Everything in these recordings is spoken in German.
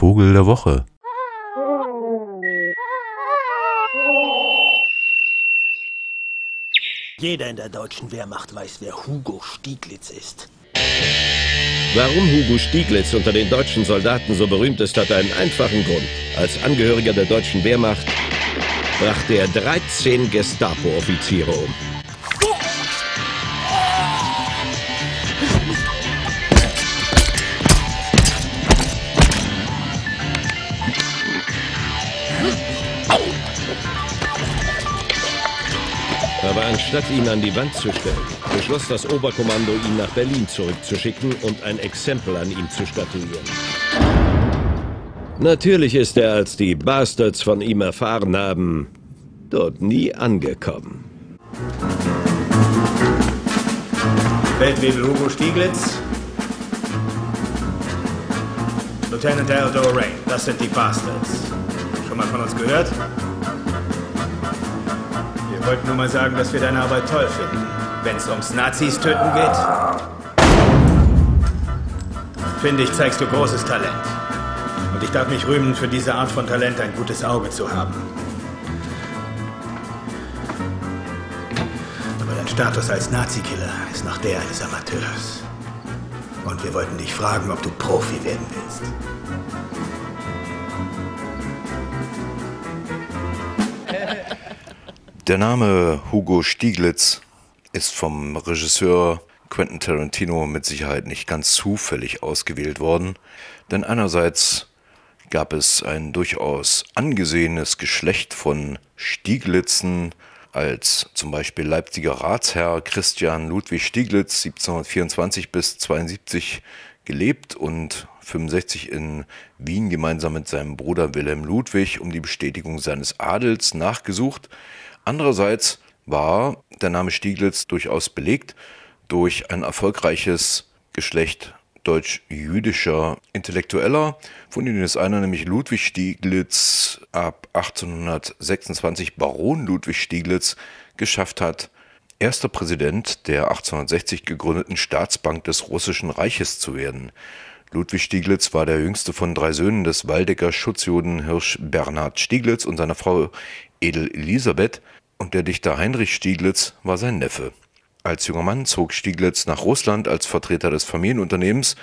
Vogel der Woche. Jeder in der deutschen Wehrmacht weiß, wer Hugo Stieglitz ist. Warum Hugo Stieglitz unter den deutschen Soldaten so berühmt ist, hat einen einfachen Grund. Als Angehöriger der deutschen Wehrmacht brachte er 13 Gestapo-Offiziere um. Anstatt ihn an die Wand zu stellen, beschloss das Oberkommando, ihn nach Berlin zurückzuschicken und ein Exempel an ihm zu statuieren. Natürlich ist er, als die Bastards von ihm erfahren haben, dort nie angekommen. Feldwebel Hugo Stieglitz. Lieutenant Theodore Rain, das sind die Bastards. Schon mal von uns gehört? Wir wollten nur mal sagen, dass wir deine Arbeit toll finden. Wenn es ums Nazis töten geht, finde ich, zeigst du großes Talent. Und ich darf mich rühmen, für diese Art von Talent ein gutes Auge zu haben. Aber dein Status als Nazi-Killer ist noch der eines Amateurs. Und wir wollten dich fragen, ob du Profi werden willst. Der Name Hugo Stieglitz ist vom Regisseur Quentin Tarantino mit Sicherheit nicht ganz zufällig ausgewählt worden, denn einerseits gab es ein durchaus angesehenes Geschlecht von Stieglitzen, als zum Beispiel Leipziger Ratsherr Christian Ludwig Stieglitz 1724 bis 72 gelebt und 65 in Wien gemeinsam mit seinem Bruder Wilhelm Ludwig um die Bestätigung seines Adels nachgesucht. Andererseits war der Name Stieglitz durchaus belegt durch ein erfolgreiches Geschlecht deutsch-jüdischer Intellektueller, von denen ist einer nämlich Ludwig Stieglitz ab 1826 Baron Ludwig Stieglitz geschafft hat, erster Präsident der 1860 gegründeten Staatsbank des Russischen Reiches zu werden. Ludwig Stieglitz war der jüngste von drei Söhnen des Waldecker Schutzjuden Hirsch Bernhard Stieglitz und seiner Frau Edel Elisabeth und der Dichter Heinrich Stieglitz war sein Neffe. Als junger Mann zog Stieglitz nach Russland als Vertreter des Familienunternehmens.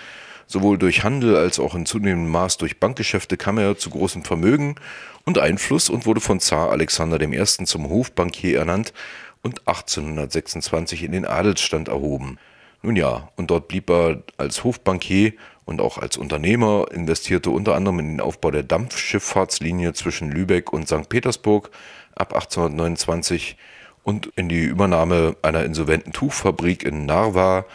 Sowohl durch Handel als auch in zunehmendem Maß durch Bankgeschäfte kam er zu großem Vermögen und Einfluss und wurde von Zar Alexander I. zum Hofbankier ernannt und 1826 in den Adelsstand erhoben. Nun ja, und dort blieb er als Hofbankier und auch als Unternehmer, investierte unter anderem in den Aufbau der Dampfschifffahrtslinie zwischen Lübeck und St. Petersburg ab 1829 und in die Übernahme einer insolventen Tuchfabrik in Narva,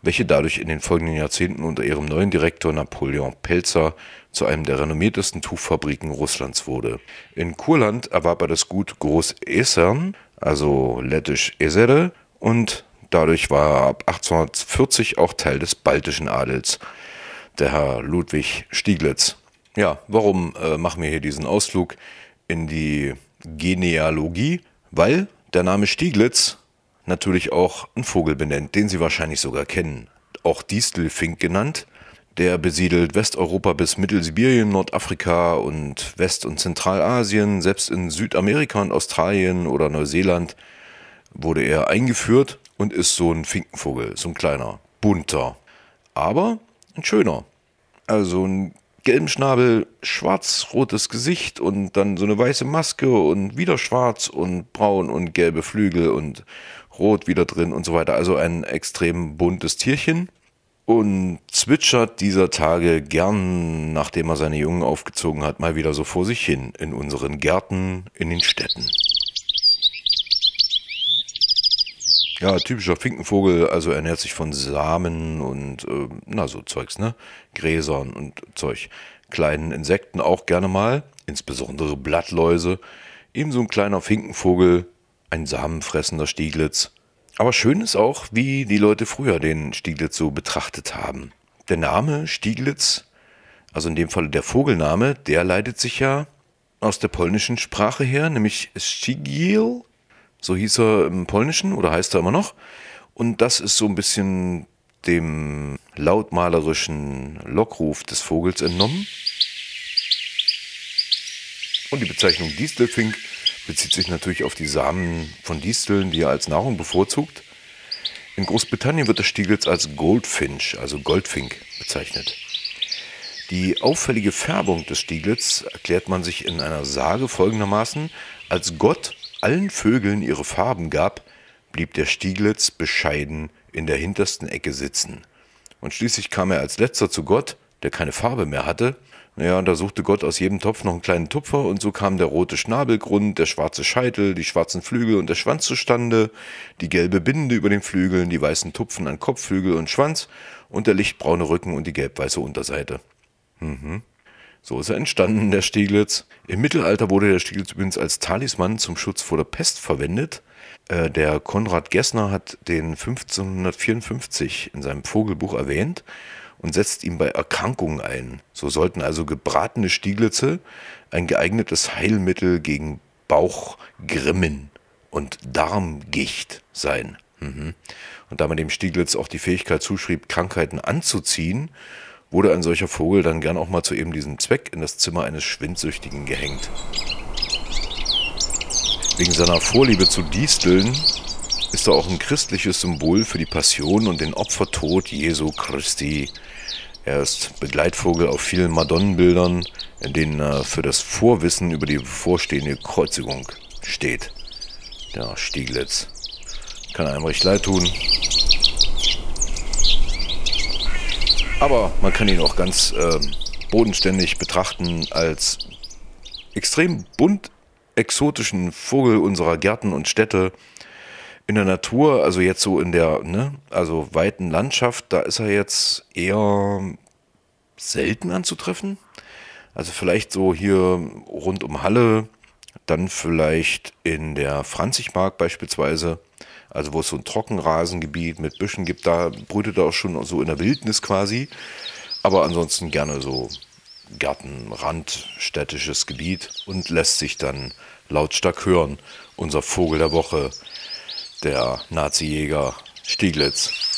welche dadurch in den folgenden Jahrzehnten unter ihrem neuen Direktor Napoleon Pelzer zu einem der renommiertesten Tuchfabriken Russlands wurde. In Kurland erwarb er das Gut Groß Esern, also lettisch Esere, und dadurch war er ab 1840 auch Teil des baltischen Adels, der Herr Ludwig Stieglitz. Ja, warum äh, machen wir hier diesen Ausflug in die Genealogie? Weil der Name Stieglitz natürlich auch einen Vogel benennt, den Sie wahrscheinlich sogar kennen. Auch Distelfink genannt. Der besiedelt Westeuropa bis Mittelsibirien, Nordafrika und West- und Zentralasien. Selbst in Südamerika und Australien oder Neuseeland wurde er eingeführt und ist so ein Finkenvogel, so ein kleiner, bunter, aber ein schöner. Also ein gelben Schnabel, schwarz-rotes Gesicht und dann so eine weiße Maske und wieder schwarz und braun und gelbe Flügel und rot wieder drin und so weiter. Also ein extrem buntes Tierchen und zwitschert dieser Tage gern, nachdem er seine Jungen aufgezogen hat, mal wieder so vor sich hin in unseren Gärten in den Städten. Ja, typischer Finkenvogel, also ernährt sich von Samen und äh, na so Zeugs, ne? Gräsern und Zeug. Kleinen Insekten auch gerne mal, insbesondere Blattläuse. Ebenso ein kleiner Finkenvogel, ein samenfressender Stieglitz. Aber schön ist auch, wie die Leute früher den Stieglitz so betrachtet haben. Der Name Stieglitz, also in dem Fall der Vogelname, der leitet sich ja aus der polnischen Sprache her, nämlich Stigiel, so hieß er im Polnischen oder heißt er immer noch. Und das ist so ein bisschen dem lautmalerischen Lockruf des Vogels entnommen. Und die Bezeichnung Distelfink bezieht sich natürlich auf die Samen von Disteln, die er als Nahrung bevorzugt. In Großbritannien wird der Stieglitz als Goldfinch, also Goldfink, bezeichnet. Die auffällige Färbung des Stieglitz erklärt man sich in einer Sage folgendermaßen: Als Gott allen Vögeln ihre Farben gab, blieb der Stieglitz bescheiden in der hintersten Ecke sitzen. Und schließlich kam er als letzter zu Gott, der keine Farbe mehr hatte, naja, und da suchte Gott aus jedem Topf noch einen kleinen Tupfer und so kam der rote Schnabelgrund, der schwarze Scheitel, die schwarzen Flügel und der Schwanz zustande, die gelbe Binde über den Flügeln, die weißen Tupfen an Kopf, Flügel und Schwanz und der lichtbraune Rücken und die gelbweiße Unterseite. Mhm. So ist er entstanden, der Stieglitz. Im Mittelalter wurde der Stieglitz übrigens als Talisman zum Schutz vor der Pest verwendet. Äh, der Konrad Gessner hat den 1554 in seinem Vogelbuch erwähnt und setzt ihn bei Erkrankungen ein. So sollten also gebratene Stieglitze ein geeignetes Heilmittel gegen Bauchgrimmen und Darmgicht sein. Mhm. Und da man dem Stieglitz auch die Fähigkeit zuschrieb, Krankheiten anzuziehen, wurde ein solcher Vogel dann gern auch mal zu eben diesem Zweck in das Zimmer eines Schwindsüchtigen gehängt. Wegen seiner Vorliebe zu Disteln ist er auch ein christliches Symbol für die Passion und den Opfertod Jesu Christi, er ist Begleitvogel auf vielen Madonnenbildern, in denen er für das Vorwissen über die bevorstehende Kreuzigung steht. Der Stieglitz. Kann einem recht leid tun. Aber man kann ihn auch ganz äh, bodenständig betrachten als extrem bunt exotischen Vogel unserer Gärten und Städte. In der Natur, also jetzt so in der, ne, also weiten Landschaft, da ist er jetzt eher selten anzutreffen. Also vielleicht so hier rund um Halle, dann vielleicht in der Franzigmark beispielsweise, also wo es so ein Trockenrasengebiet mit Büschen gibt, da brütet er auch schon so in der Wildnis quasi. Aber ansonsten gerne so Gartenrand, städtisches Gebiet und lässt sich dann lautstark hören. Unser Vogel der Woche der Nazi-Jäger Stieglitz.